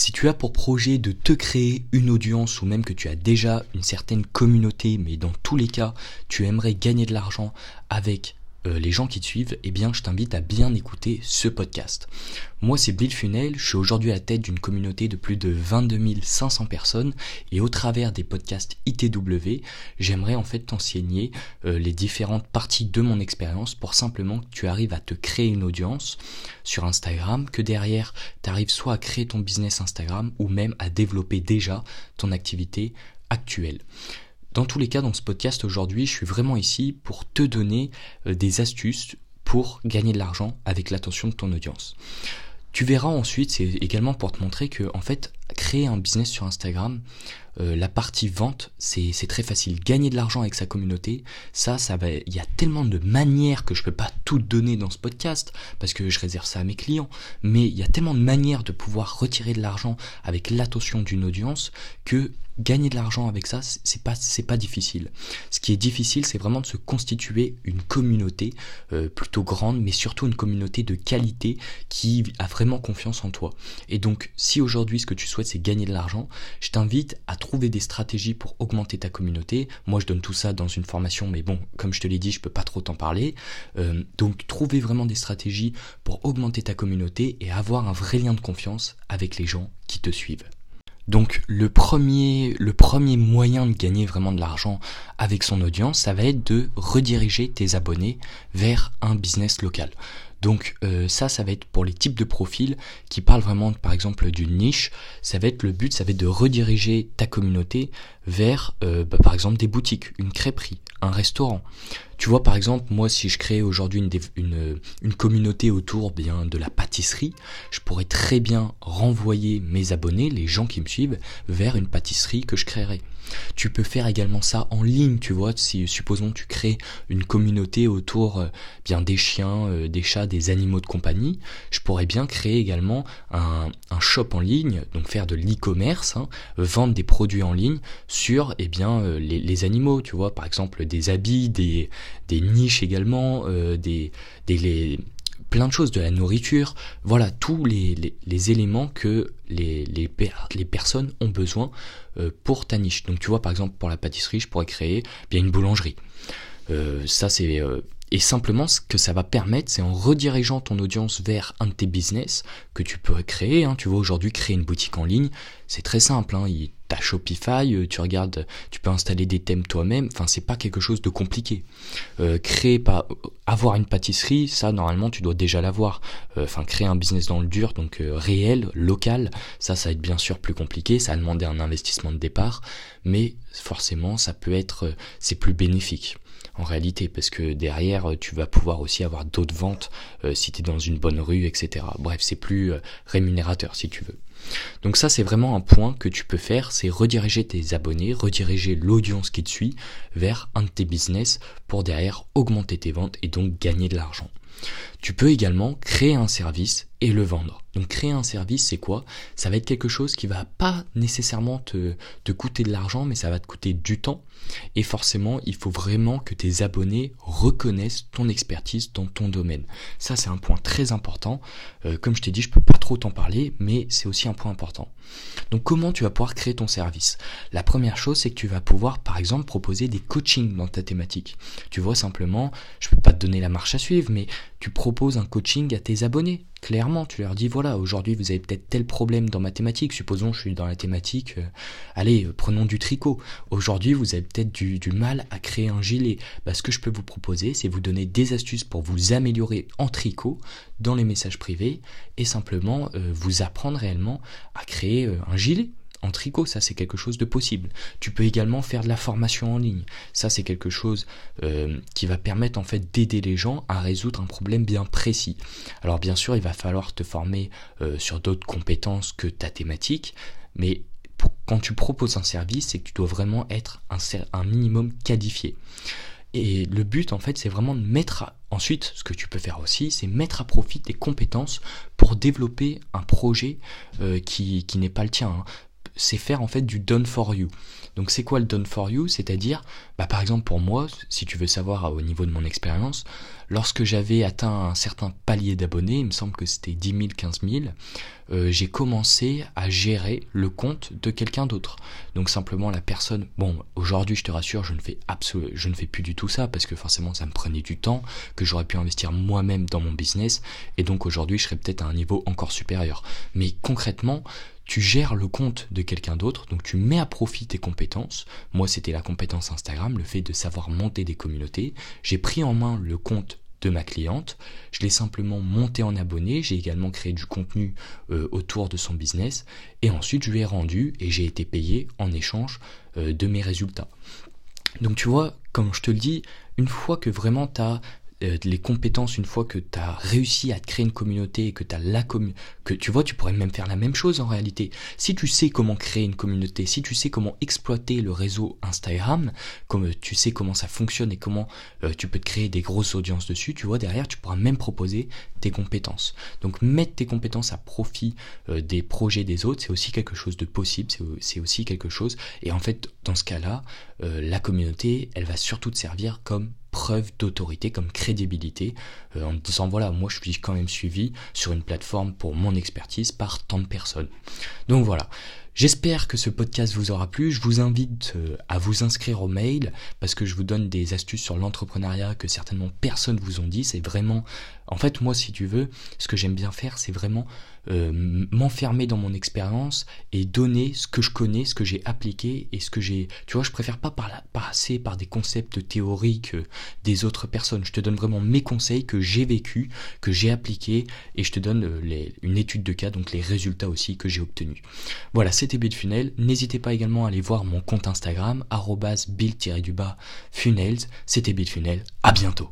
Si tu as pour projet de te créer une audience ou même que tu as déjà une certaine communauté, mais dans tous les cas, tu aimerais gagner de l'argent avec euh, les gens qui te suivent, eh bien, je t'invite à bien écouter ce podcast. Moi, c'est Bill Funnel, je suis aujourd'hui à la tête d'une communauté de plus de 22 500 personnes et au travers des podcasts ITW, j'aimerais en fait t'enseigner euh, les différentes parties de mon expérience pour simplement que tu arrives à te créer une audience sur Instagram, que derrière, tu arrives soit à créer ton business Instagram ou même à développer déjà ton activité actuelle. Dans tous les cas, dans ce podcast aujourd'hui, je suis vraiment ici pour te donner euh, des astuces pour gagner de l'argent avec l'attention de ton audience. Tu verras ensuite, c'est également pour te montrer que en fait, créer un business sur Instagram, euh, la partie vente, c'est très facile. Gagner de l'argent avec sa communauté, ça, ça. Il y a tellement de manières que je peux pas tout donner dans ce podcast parce que je réserve ça à mes clients. Mais il y a tellement de manières de pouvoir retirer de l'argent avec l'attention d'une audience que gagner de l'argent avec ça, c'est pas c'est pas difficile. Ce qui est difficile, c'est vraiment de se constituer une communauté euh, plutôt grande, mais surtout une communauté de qualité qui a vraiment confiance en toi. Et donc, si aujourd'hui ce que tu souhaites c'est gagner de l'argent, je t'invite à trouver des stratégies pour augmenter ta communauté. Moi, je donne tout ça dans une formation, mais bon, comme je te l'ai dit, je peux pas trop t'en parler. Euh, donc, trouver vraiment des stratégies pour augmenter ta communauté et avoir un vrai lien de confiance avec les gens qui te suivent. Donc le premier, le premier moyen de gagner vraiment de l'argent avec son audience, ça va être de rediriger tes abonnés vers un business local. Donc euh, ça, ça va être pour les types de profils qui parlent vraiment, par exemple, d'une niche. Ça va être le but, ça va être de rediriger ta communauté vers, euh, bah, par exemple, des boutiques, une crêperie, un restaurant. Tu vois, par exemple, moi, si je crée aujourd'hui une, communauté autour bien de la pâtisserie, je pourrais très bien renvoyer mes abonnés, les gens qui me suivent, vers une pâtisserie que je créerai. Tu peux faire également ça en ligne, tu vois, si supposons tu crées une communauté autour euh, bien des chiens, euh, des chats, des animaux de compagnie, je pourrais bien créer également un, un shop en ligne, donc faire de l'e-commerce, hein, vendre des produits en ligne sur eh bien euh, les, les, animaux, tu vois, par exemple des habits, des, des niches également, des, des les, plein de choses, de la nourriture, voilà, tous les, les, éléments que les, les, personnes ont besoin euh, pour ta niche. Donc tu vois, par exemple, pour la pâtisserie, je pourrais créer bien une boulangerie. Euh, ça, c'est... Euh, et simplement, ce que ça va permettre, c'est en redirigeant ton audience vers un de tes business que tu peux créer. Hein. Tu vois, aujourd'hui, créer une boutique en ligne, c'est très simple. Hein. T'as Shopify, euh, tu regardes, tu peux installer des thèmes toi-même. Enfin, c'est pas quelque chose de compliqué. Euh, créer, pas, avoir une pâtisserie, ça normalement tu dois déjà l'avoir. Euh, enfin, créer un business dans le dur, donc réel, local, ça, ça va être bien sûr plus compliqué. Ça a demandé un investissement de départ, mais forcément, ça peut être, c'est plus bénéfique en réalité, parce que derrière, tu vas pouvoir aussi avoir d'autres ventes si tu es dans une bonne rue, etc. Bref, c'est plus rémunérateur si tu veux. Donc ça c'est vraiment un point que tu peux faire, c'est rediriger tes abonnés, rediriger l'audience qui te suit vers un de tes business pour derrière augmenter tes ventes et donc gagner de l'argent. Tu peux également créer un service et le vendre. Donc créer un service, c'est quoi? Ça va être quelque chose qui va pas nécessairement te coûter de l'argent, mais ça va te coûter du temps. Et forcément, il faut vraiment que tes abonnés reconnaissent ton expertise dans ton domaine. Ça, c'est un point très important. Euh, comme je t'ai dit, je peux pas trop t'en parler, mais c'est aussi un point important. Donc comment tu vas pouvoir créer ton service? La première chose, c'est que tu vas pouvoir, par exemple, proposer des coachings dans ta thématique. Tu vois simplement, je peux pas te donner la marche à suivre, mais tu proposes un coaching à tes abonnés. Clairement, tu leur dis voilà, aujourd'hui vous avez peut-être tel problème dans ma thématique. Supposons je suis dans la thématique, euh, allez, euh, prenons du tricot. Aujourd'hui vous avez peut-être du, mal à créer un gilet. Ce que je peux vous proposer, c'est vous donner des astuces pour vous améliorer en tricot dans les messages privés et simplement euh, vous apprendre réellement à créer un gilet en tricot, ça c'est quelque chose de possible. Tu peux également faire de la formation en ligne. Ça c'est quelque chose euh, qui va permettre en fait d'aider les gens à résoudre un problème bien précis. Alors bien sûr, il va falloir te former euh, sur d'autres compétences que ta thématique, mais quand tu proposes un service, c'est que tu dois vraiment être un, minimum qualifié. Et le but, en fait, c'est vraiment de mettre à... Ensuite, ce que tu peux faire aussi, c'est mettre à profit tes compétences pour développer un projet euh, qui, qui n'est pas le tien. Hein c'est faire en fait du done for you. Donc c'est quoi le done for you? C'est-à-dire, bah, par exemple pour moi, si tu veux savoir au niveau de mon expérience, lorsque j'avais atteint un certain palier d'abonnés, il me semble que c'était 10 000, 15 000, euh, j'ai commencé à gérer le compte de quelqu'un d'autre. Donc simplement la personne, bon, aujourd'hui je te rassure, je ne fais je ne fais plus du tout ça parce que forcément ça me prenait du temps que j'aurais pu investir moi-même dans mon business et donc aujourd'hui je serais peut-être à un niveau encore supérieur. Mais concrètement, tu gères le compte de quelqu'un d'autre, donc tu mets à profit tes compétences. Moi, c'était la compétence Instagram, le fait de savoir monter des communautés. J'ai pris en main le compte de ma cliente, je l'ai simplement monté en abonné, j'ai également créé du contenu euh, autour de son business, et ensuite je lui ai rendu et j'ai été payé en échange euh, de mes résultats. Donc tu vois, comme je te le dis, une fois que vraiment tu as les compétences une fois que tu as réussi à créer une communauté et que tu la que tu vois tu pourrais même faire la même chose en réalité. Si tu sais comment créer une communauté si tu sais comment exploiter le réseau Instagram comme tu sais comment ça fonctionne et comment euh, tu peux te créer des grosses audiences dessus tu vois derrière tu pourras même proposer tes compétences. Donc mettre tes compétences à profit euh, des projets des autres c'est aussi quelque chose de possible c'est aussi quelque chose. Et en fait dans ce cas là la communauté elle va surtout te servir comme preuve d'autorité, comme crédibilité, euh, en disant voilà, moi je suis quand même suivi sur une plateforme pour mon expertise par tant de personnes. Donc voilà. J'espère que ce podcast vous aura plu. Je vous invite euh, à vous inscrire au mail parce que je vous donne des astuces sur l'entrepreneuriat que certainement personne vous ont dit. C'est vraiment, en fait, moi, si tu veux, ce que j'aime bien faire, c'est vraiment euh, m'enfermer dans mon expérience et donner ce que je connais, ce que j'ai appliqué et ce que j'ai. Tu vois, je préfère pas passer par des concepts théoriques euh, des autres personnes. Je te donne vraiment mes conseils que j'ai vécu, que j'ai appliqués et je te donne euh, une étude de cas, donc les résultats aussi que j'ai obtenus. Voilà, c'était Funnel. N'hésitez pas également à aller voir mon compte Instagram, bill-funnels. C'était Funnel. À bientôt.